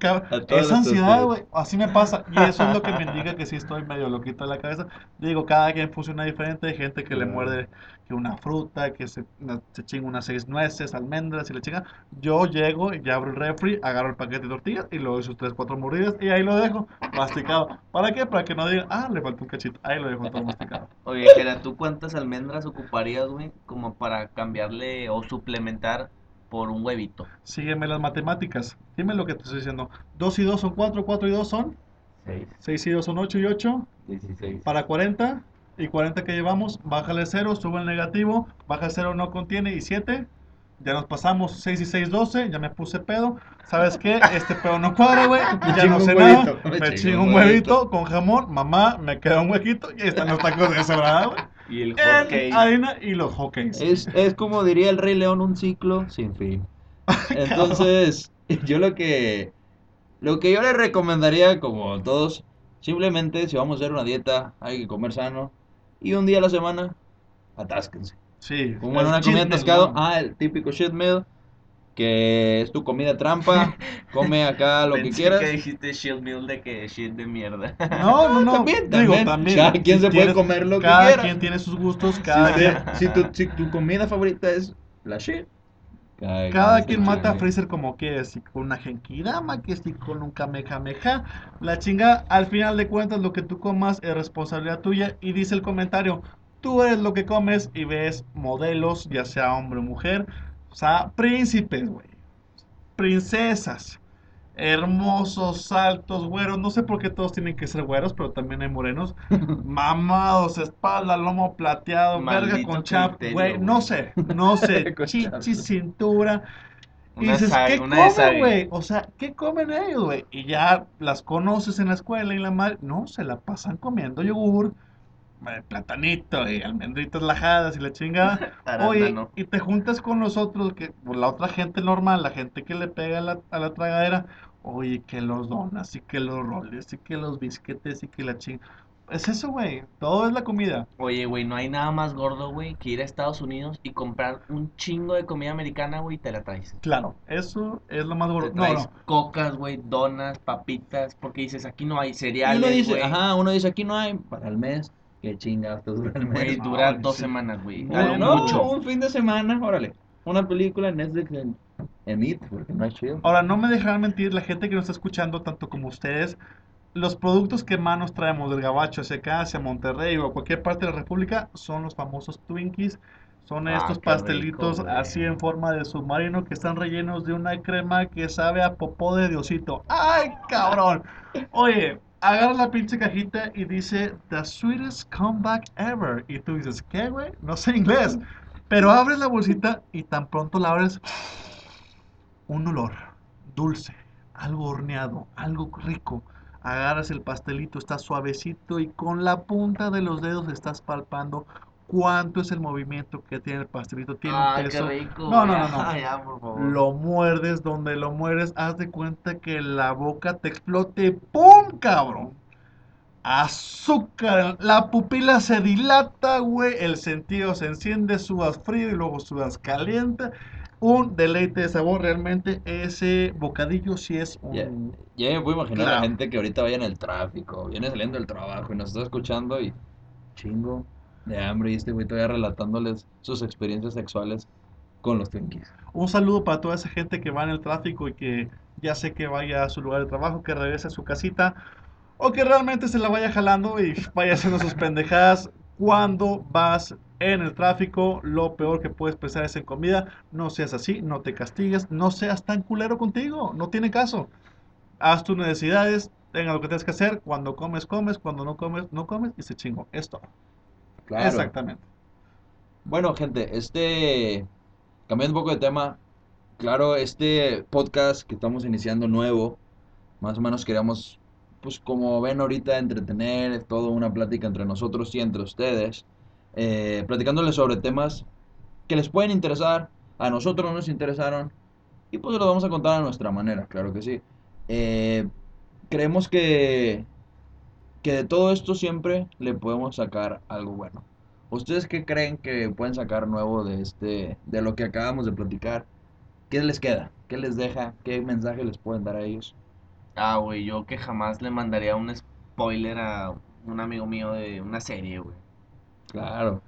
es ansiedad, güey. Así me pasa. Y eso es lo que me indica que sí estoy medio loquito de la cabeza. Digo, cada quien funciona diferente. Hay gente que le muerde que una fruta, que se, una- se chinga unas seis nueces, almendras y le chinga. Yo llego y ya abro el refri, agarro el paquete de tortillas y le doy sus tres, cuatro mordidas y ahí lo dejo masticado. ¿Para qué? Para que no digan, ah, le faltó un cachito. Ahí lo dejo todo masticado. Oye, Jera, ¿tú cuántas almendras ocuparías, güey, como para cambiarle o suplementar por un huevito? Sígueme las matemáticas. Dime lo que te estoy diciendo. 2 y 2 son 4, 4 y 2 son 6, 6 y 2 son 8 y 8. 16. Para 40 y 40 que llevamos, bájale 0, sube el negativo, baja 0 no contiene y 7. Ya nos pasamos 6 y 6, 12, ya me puse pedo. ¿Sabes qué? Este pedo no cuadra, güey. Ya no sé huevito, nada. me chingo un huevito. con jamón. Mamá, me queda un huequito y ahí están los tacos de sobrada, güey. Y el cake. harina y los hotcakes. Es, es como diría el Rey León, un ciclo sin fin. Entonces, yo lo que lo que yo les recomendaría, como a todos, simplemente si vamos a hacer una dieta, hay que comer sano. Y un día a la semana, atásquense. Sí. Como en una comida atascado, ¿no? ah, el típico shit meal, que es tu comida trampa, come acá lo que Pensé quieras. que dijiste shield meal de que shit de mierda. No, no, no. También, Digo, también. Cada quien se puede comer lo que Cada quiera. quien tiene sus gustos, cada quien. te- si tu, si tu comida favorita es la shit, cada, Cada quien mata a. Freezer como quiere, si con una Genkidama, que si con un Kamehameha. La chinga, al final de cuentas, lo que tú comas es responsabilidad tuya. Y dice el comentario: tú eres lo que comes y ves modelos, ya sea hombre o mujer, o sea, príncipes, güey, princesas, hermosos, altos, güeros. No sé por qué todos tienen que ser güeros, pero también hay morenos. Mamados, espalda, lomo plateado, verga con chap, güey. No sé, no sé. Chichi, cintura. Y dices, ¿qué comen, güey? O sea, ¿qué comen ellos, güey? Y ya las conoces en la escuela y la madre. No, se la pasan comiendo yogur, platanito y almendritas lajadas y la chingada. Oye, y te juntas con los otros, que, pues, la otra gente normal, la gente que le pega a la, a la tragadera. Oye, que los donas y que los roles y que los bisquetes y que la chingada. Es eso, güey. Todo es la comida. Oye, güey, no hay nada más gordo, güey, que ir a Estados Unidos y comprar un chingo de comida americana, güey, y te la traes. Claro, eso es lo más Te gordo. No, traes no. cocas, güey, donas, papitas, porque dices, aquí no hay Y cereales, uno dice, güey. ajá, uno dice, aquí no hay para el mes. Qué chingados te dura el Güey, mes. dura No, dos sí. semanas, güey. No, a lo No, mucho. un fin de semana, órale. Una película en Netflix en, en It, porque no es chido. Ahora, no me dejarán mentir la gente que nos está escuchando, tanto como ustedes, los productos que más nos traemos del Gabacho hacia acá, hacia Monterrey o a cualquier parte de la República, son los famosos Twinkies. Son Ah, estos pastelitos rico, güey. así en forma de submarino que están rellenos de una crema que sabe a popó de Diosito. ¡Ay, cabrón! Oye, agarra la pinche cajita y dice The sweetest comeback ever. Y tú dices, ¿qué, güey? No sé inglés. Pero abres la bolsita y tan pronto la abres, un olor dulce, algo horneado, algo rico. Agarras el pastelito, está suavecito y con la punta de los dedos estás palpando cuánto es el movimiento que tiene el pastelito. Tiene un Ay, qué peso. rico. No, no, no, no. Ay, ya, por favor. Lo muerdes, donde lo mueres, haz de cuenta que la boca te explote. ¡Pum, cabrón! Azúcar, la pupila se dilata, güey, el sentido se enciende, sudas frío y luego sudas caliente. Un deleite de sabor, realmente ese bocadillo sí es un... Ya, ya me puedo imaginar a la gente que ahorita vaya en el tráfico, viene saliendo del trabajo y nos está escuchando y chingo de hambre y este güey todavía relatándoles sus experiencias sexuales con los Twinkies. Un saludo para toda esa gente que va en el tráfico y que ya sé que vaya a su lugar de trabajo, que regrese a su casita o que realmente se la vaya jalando y vaya haciendo sus pendejadas. cuando vas en el tráfico, lo peor que puedes pensar es en comida. No seas así, no te castigues, no seas tan culero contigo, no tiene caso. Haz tus necesidades, tenga lo que tienes que hacer. Cuando comes, comes, cuando no comes, no comes y se chingo. Esto. Exactamente. Bueno, gente, este. Cambiando un poco de tema. Claro, este podcast que estamos iniciando nuevo. Más o menos queríamos, pues como ven ahorita, entretener, todo una plática entre nosotros y entre ustedes. eh, platicándoles sobre temas que les pueden interesar. A nosotros nos interesaron. Y pues los vamos a contar a nuestra manera, claro que sí. Eh, creemos que, que de todo esto siempre le podemos sacar algo bueno. ¿Ustedes qué creen que pueden sacar nuevo de este, de lo que acabamos de platicar? ¿Qué les queda? ¿Qué les deja? ¿Qué mensaje les pueden dar a ellos? Ah, güey, yo que jamás le mandaría un spoiler a un amigo mío de una serie, güey. Claro,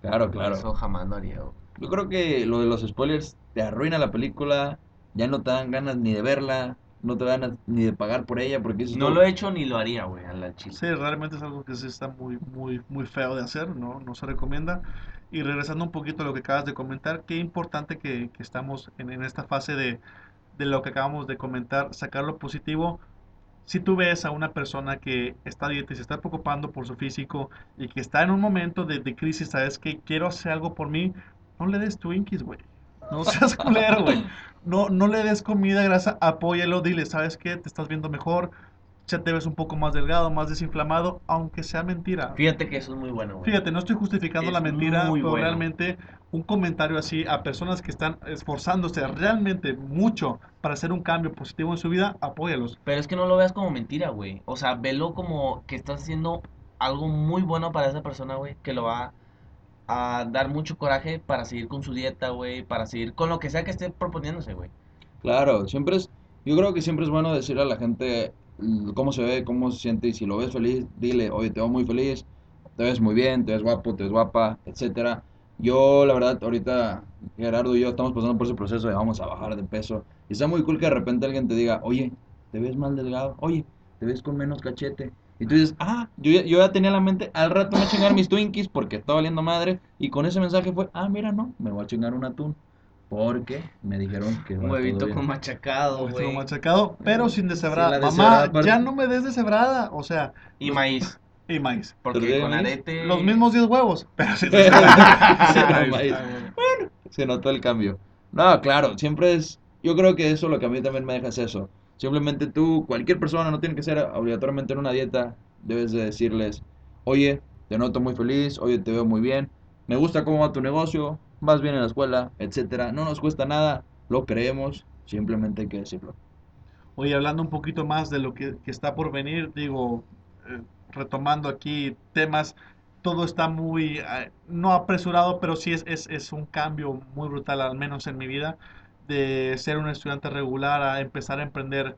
claro, claro. Eso jamás lo haría, güey. Yo creo que lo de los spoilers te arruina la película, ya no te dan ganas ni de verla, no te dan ganas ni de pagar por ella, porque No tú, lo he hecho ni lo haría, güey, a la chile. Sí, realmente es algo que sí está muy, muy, muy feo de hacer, ¿no? No se recomienda. Y regresando un poquito a lo que acabas de comentar, qué importante que, que estamos en, en esta fase de, de lo que acabamos de comentar, sacar lo positivo. Si tú ves a una persona que está a dieta y se está preocupando por su físico y que está en un momento de, de crisis, sabes que quiero hacer algo por mí, no le des Twinkies, güey. No seas culero, güey. No, no le des comida grasa, apóyalo, dile, ¿sabes qué? Te estás viendo mejor, ya te ves un poco más delgado, más desinflamado, aunque sea mentira. Fíjate que eso es muy bueno, güey. Fíjate, no estoy justificando Es la mentira, muy pero bueno. realmente un comentario así a personas que están esforzándose realmente mucho para hacer un cambio positivo en su vida, apóyalos. Pero es que no lo veas como mentira, güey. O sea, velo como que estás haciendo algo muy bueno para esa persona, güey, que lo va a dar mucho coraje para seguir con su dieta, güey, para seguir con lo que sea que esté proponiéndose, güey. Claro, siempre es, yo creo que siempre es bueno decirle a la gente mm, cómo se ve, cómo se siente y si lo ves feliz, dile, oye, te veo muy feliz, te ves muy bien, te ves guapo, te ves guapa, etcétera. Yo, la verdad, ahorita Gerardo y yo estamos pasando por ese proceso de vamos a bajar de peso y está muy cool que de repente alguien te diga, oye, te ves más delgado, oye, te ves con menos cachete. Y tú dices, ah, yo ya, yo ya tenía en la mente, al rato me voy a chingar mis Twinkies porque está valiendo madre. Y con ese mensaje fue, ah, mira, no, me voy a chingar un atún. Porque me dijeron que Un huevito bien". con machacado, güey. machacado, pero sin deshebrada. Sí, Mamá, deshebrada ya no me des deshebrada. O sea, Y maíz. y maíz. Porque ¿Tortilla de con maíz? arete. Los mismos 10 huevos, pero sin deshebrada. no, maíz. Se notó el cambio. No, claro, siempre es. Yo creo que eso lo que a mí también me deja es eso. Simplemente tú, cualquier persona, no tiene que ser obligatoriamente en una dieta, debes de decirles, oye, te noto muy feliz, oye, te veo muy bien, me gusta cómo va tu negocio, vas bien en la escuela, etcétera. No nos cuesta nada, lo creemos, simplemente hay que decirlo. Oye, hablando un poquito más de lo que, está por venir, digo, eh, retomando aquí temas, todo está muy, eh, no apresurado, pero sí es, es, es un cambio muy brutal, al menos en mi vida, de ser un estudiante regular a empezar a emprender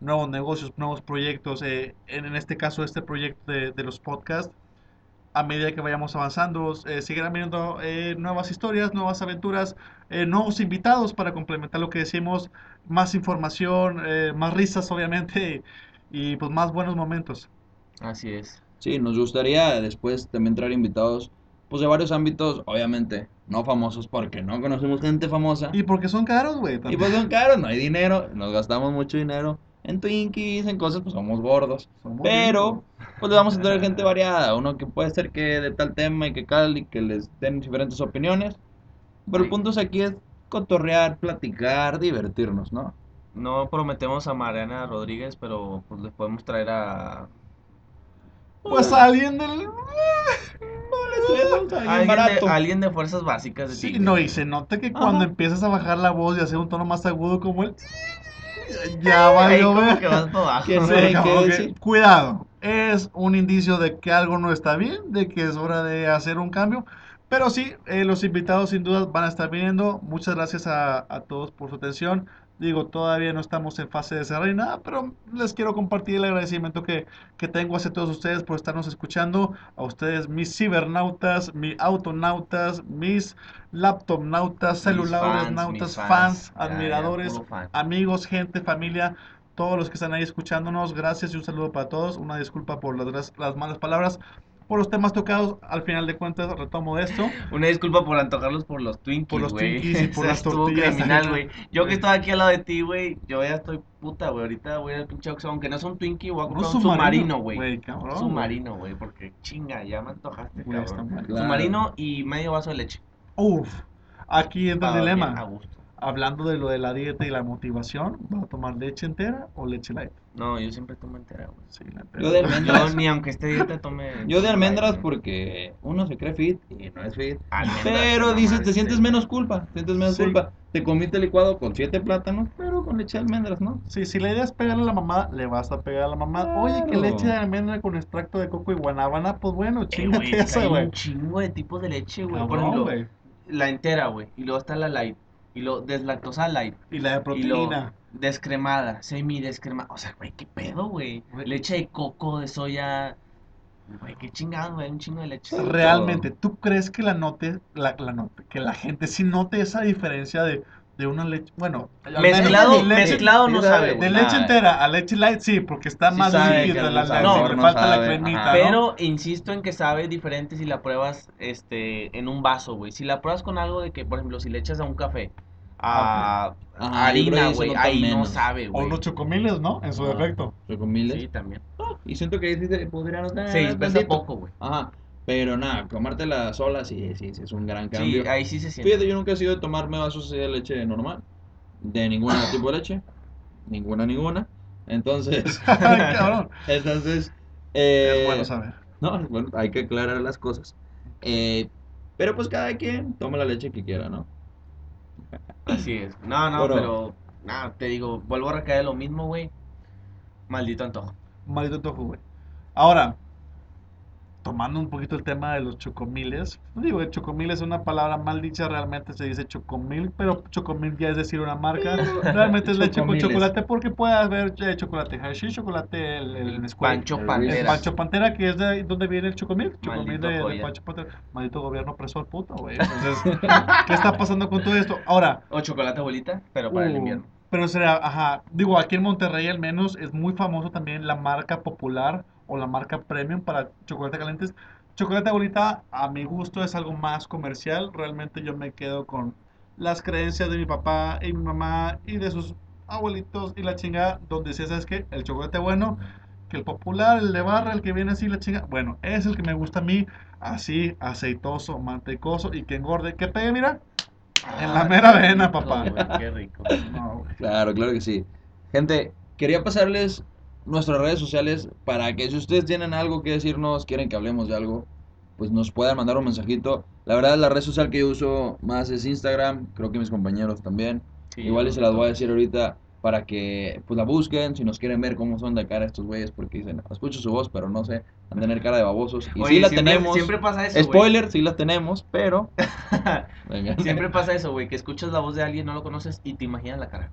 nuevos negocios, nuevos proyectos, eh, en, en este caso este proyecto de, de los podcasts. A medida que vayamos avanzando, eh, seguirán viendo eh, nuevas historias, nuevas aventuras, eh, nuevos invitados para complementar lo que decimos, más información, eh, más risas obviamente y pues más buenos momentos. Así es. Sí, nos gustaría después también traer invitados, pues de varios ámbitos, obviamente, no famosos porque no conocemos gente famosa. Y porque son caros, güey. Y pues son caros, no hay dinero, nos gastamos mucho dinero en Twinkies, en cosas, pues somos gordos. Somos Pero, pues le vamos a traer gente variada, uno que puede ser que de tal tema y que cal y que les den diferentes opiniones. Pero el punto es aquí es cotorrear, platicar, divertirnos, ¿no? No prometemos a Mariana Rodríguez, pero pues les podemos traer a. Pues alguien del... Alguien Alguien barato. de, alguien de fuerzas básicas de Sí, no, y se nota que cuando empiezas a bajar la voz y hacer un tono más agudo como el... Ya va Ahí a como llover. que vas para abajo. Que Sí, saben como qué que, decir. cuidado, es un indicio de que algo no está bien, de que es hora de hacer un cambio. Pero sí, eh, los invitados sin duda van a estar viniendo. Muchas gracias a, a todos por su atención. Digo, todavía no estamos en fase de cerrar y nada, pero les quiero compartir el agradecimiento que, que tengo hacia todos ustedes por estarnos escuchando. A ustedes, mis cibernautas, mis autonautas, mis laptopnautas, celulares nautas, fans, fans. Admiradores, fan. amigos, gente, familia, todos los que están ahí escuchándonos, gracias y un saludo para todos. Una disculpa por las, las malas palabras. Por los temas tocados, al final de cuentas retomo esto. Una disculpa por antojarlos por los Twinkies, Por los güey. Twinkies y por las tortillas. criminal, güey. Yo que estaba aquí al lado de ti, güey, yo ya estoy puta, güey. Ahorita voy al pinche Oxxo, aunque no es un Twinkie, voy a comprar un submarino, güey. Submarino, güey, porque chinga, ya me antojaste, está cabrón. Claro. Submarino y medio vaso de leche. Uf, aquí entra el dormir A dilema. gusto. Hablando de lo de la dieta y la motivación, ¿vas a tomar leche entera o leche light? No, yo siempre tomo entera, güey. Sí, la entera. Yo de Yo almendras. ni aunque esté dieta tome. Yo de almendras porque uno se cree fit y no es fit. Almendras, Pero dices, te sientes menos culpa, sientes menos Sí. culpa. Te comiste licuado con siete plátanos, pero con leche de almendras, ¿no? Sí, si la idea es pegarle a la mamá, le vas a pegar a la mamá. Oye, que leche de almendra con extracto de coco y guanábana, pues bueno, Eh, chingate güey, hay güey. un chingo de tipos de leche, güey. Por ejemplo, güey. la entera, güey. Y luego está la light. Y luego deslactosa light. Y la de Y proteína. descremada, semi-descremada. O sea, güey, ¿qué pedo, güey? Leche de coco, de soya. Güey, qué chingado, güey. Un chingo de leche. Realmente, ¿tú crees que la note, la, la note, que la gente sí note esa diferencia de, de una leche, bueno, Mezclado, leche, mezclado no sabe, de leche Nah. entera a leche light, sí, porque está Sí más líquida la leche, sabor le no falta la cremita, ajá. ¿no? Pero insisto en que sabe diferente si la pruebas este en un vaso, güey. Si la pruebas con algo de que, por ejemplo, si le echas a un café, a, Ajá, a ahí, bro, harina, güey, ahí no sabe, O güey. unos chocomiles, ¿no? En su defecto. Soy con miles. Sí, también. Y siento que ahí sí se podría notar. Se dispersa poco, güey. Ajá. Pero nada, comértela sola sí, sí, sí, es un gran cambio. Sí, ahí sí se siente. Fíjate, yo nunca he sido de tomarme vasos así de leche normal. De ningún tipo de leche. Ninguna, ninguna. Entonces, Ay, cabrón. entonces. eh, Es bueno saber. No, bueno, hay que aclarar las cosas. Eh, pero pues cada quien toma la leche que quiera, ¿no? Así es. No, no, Bueno. pero. Nada, te digo, vuelvo a recaer lo mismo, güey. Maldito antojo. Maldito tofu, güey. Ahora, tomando un poquito el tema de los chocomiles, digo, el chocomil es una palabra mal dicha, realmente se dice chocomil, pero chocomil ya es decir una marca, realmente es leche con chocolate porque puede haber eh, chocolate Hershey, chocolate el, el Nesquik, Pancho el Pantera. el Pancho Pantera, que es de donde viene el chocomil, chocomil de. Pancho Pantera, maldito gobierno opresor puto, güey, entonces, ¿qué está pasando con todo esto? Ahora, O chocolate bolita, pero para el Uh, invierno. Pero será, ajá, digo, aquí en Monterrey al menos es muy famoso también la marca popular o la marca premium para chocolate calientes. Chocolate abuelita, a mi gusto, es algo más comercial. Realmente yo me quedo con las creencias de mi papá y mi mamá y de sus abuelitos y la chingada, donde si sabes que el chocolate bueno, que el popular, el de barra, el que viene así, la chinga, bueno, es el que me gusta a mí, así, aceitoso, mantecoso y que engorde, que pegue, mira, en la Ah, mera qué vena, rico, papá. güey, qué rico. no. Claro, claro que sí. Gente, quería pasarles nuestras redes sociales para que si ustedes tienen algo que decirnos, quieren que hablemos de algo, pues nos puedan mandar un mensajito. La verdad, la red social que yo uso más es Instagram, creo que mis compañeros también. Sí, Igual y se las voy a decir ahorita para que pues la busquen, si nos quieren ver cómo son de cara estos güeyes, porque dicen, escucho su voz, pero no sé, van a tener cara de babosos. Y Oye, sí la siempre- tenemos. Siempre pasa eso. Spoiler, sí la tenemos, pero... Siempre pasa eso, güey, que escuchas la voz de alguien, no lo conoces y te imaginas la cara.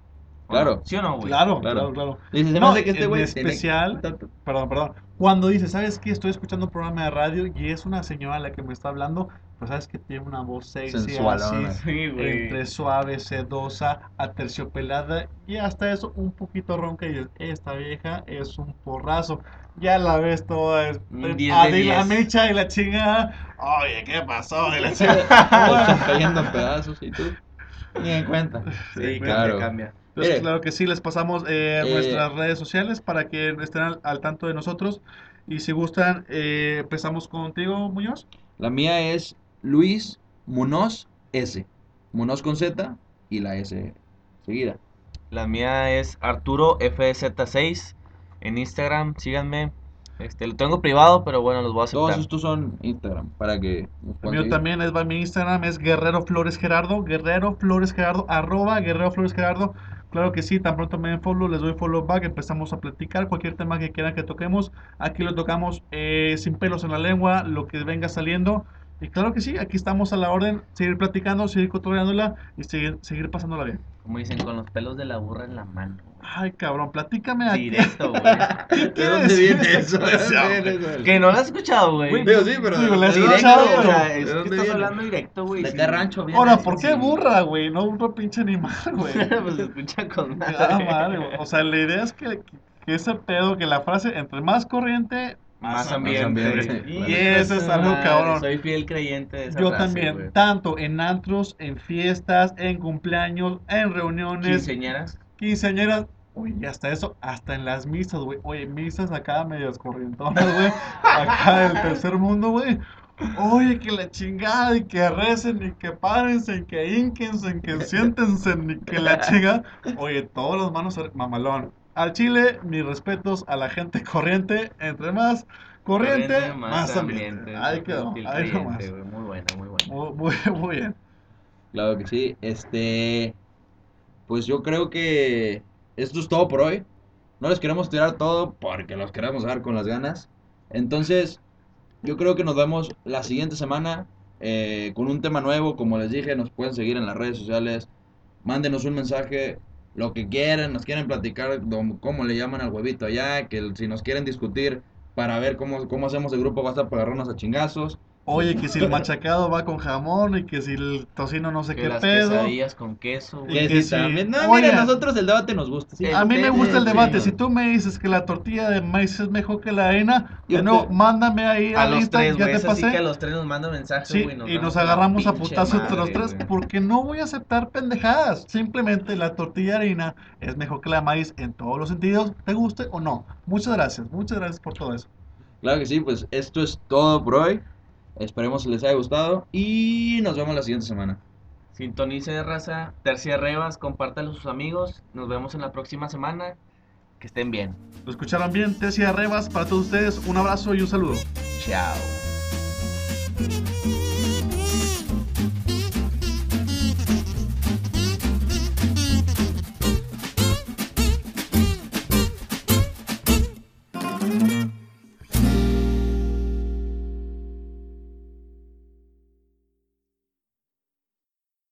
¿O Claro. ¿Sí o no, güey? Claro, Claro. claro, claro. Dices, No, que este en güey tiene especial- tanto- Perdón, perdón. Cuando dices, ¿sabes qué? Estoy escuchando un programa de radio y es una señora la que me está hablando, pues sabes que tiene una voz sexy, Sensualona. así, Sí, güey. entre suave, sedosa, aterciopelada y hasta eso un poquito ronca y dices, esta vieja es un porrazo. Ya la ves toda es, Un 10 de Adela 10. Mecha y la chingada. Oye, ¿qué pasó? Y la chingada. cayendo en pedazos y tú ni en cuenta. Sí, claro. cambia, cambia. Entonces, Mire. claro que sí, les pasamos eh, Eh, nuestras redes sociales para que estén al, al tanto de nosotros. Y si gustan, eh, empezamos contigo, Muñoz. La mía es Luis Munoz S. Munoz con Z y la S seguida. La mía es Arturo FZ6 en Instagram, síganme. Este, lo tengo privado, pero bueno, los voy a Todos aceptar. estos son Instagram para que El mío también es, va mi Instagram, es Guerrero Flores Gerardo, Guerrero Flores Gerardo, arroba Guerrero Flores Gerardo. Claro que sí, tan pronto me den follow, les doy follow back, empezamos a platicar cualquier tema que quieran que toquemos. Aquí lo tocamos eh, sin pelos en la lengua, lo que venga saliendo. Y claro que sí, aquí estamos a la orden, seguir platicando, seguir cotorreándola y seguir, seguir pasándola bien. Como dicen, con los pelos de la burra en la mano. Ay, cabrón, platícame aquí. Directo, güey. ¿Qué ¿De dónde viene eso? ¿De dónde expresión, viene güey? eso? que no lo has escuchado, güey. Güey, Digo, sí, pero Digo, la ¿de has escuchado? Directo, o sea, es ¿De que dónde estás viene? hablando directo, güey. ¿De sí. rancho viene? Ahora? ¿por qué Sí. burra, güey? No un pinche animal, güey. pues se escucha con Ah, madre. madre, güey. O sea, la idea es que, que ese pedo, que la frase, entre más corriente, Más ambiente. ambiente. ambiente. Y eso es algo cabrón. Soy fiel creyente de esa Yo frase, también, tanto en antros, en fiestas, en cumpleaños, en reuniones, Quinceañeras. quinceañeras, oye, hasta eso, hasta en las misas, güey. Oye, misas acá medias corrientonas, güey. Acá del tercer mundo, güey. Oye, que la chingada, y que recen, y que párense, y que hinquense, y que siéntense, y que la chinga. Oye, todos los manos, mamalón. Al Chile, mis respetos a la gente corriente. Entre más corriente, más, ambiente. Ahí quedó, ahí nomás. Muy buena, muy buena. Muy, muy, muy bien. Claro que sí. Este, pues yo creo que esto es todo por hoy. No les queremos tirar todo porque los queremos dejar con las ganas. Entonces, yo creo que nos vemos la siguiente semana eh, con un tema nuevo. Como les dije, nos pueden seguir en las redes sociales. Mándenos un mensaje, lo que quieran. Nos quieren platicar cómo le llaman al huevito allá. Que si nos quieren discutir para ver cómo, cómo hacemos el grupo WhatsApp para agarrarnos a chingazos. Oye, que si el machacado va con jamón y que si el tocino no sé Que qué las pedo. quesadillas con queso, Y güey. que Que sí. también. No, Oye. mira, nosotros el debate nos gusta. sí. A mí me gusta el debate. sí. Si tú me dices que la tortilla de maíz es mejor que la harina, Yo te- mándame ahí A al los Insta, tres, ya güey. te pasé. que a los tres nos manda mensajes, Sí, güey. y nos agarramos a putazos entre los tres güey. porque no voy a aceptar pendejadas. Simplemente la tortilla de harina es mejor que la maíz en todos los sentidos, te guste o no. Muchas gracias, muchas gracias por todo eso. Claro que sí, pues esto es todo por hoy. Esperemos que les haya gustado y nos vemos la siguiente semana. Sintonice raza, tercia rebas, compártalo a sus amigos. Nos vemos en la próxima semana. Que estén bien. Lo escucharon bien, Tesia Rebas, para todos ustedes, un abrazo y un saludo. Chao.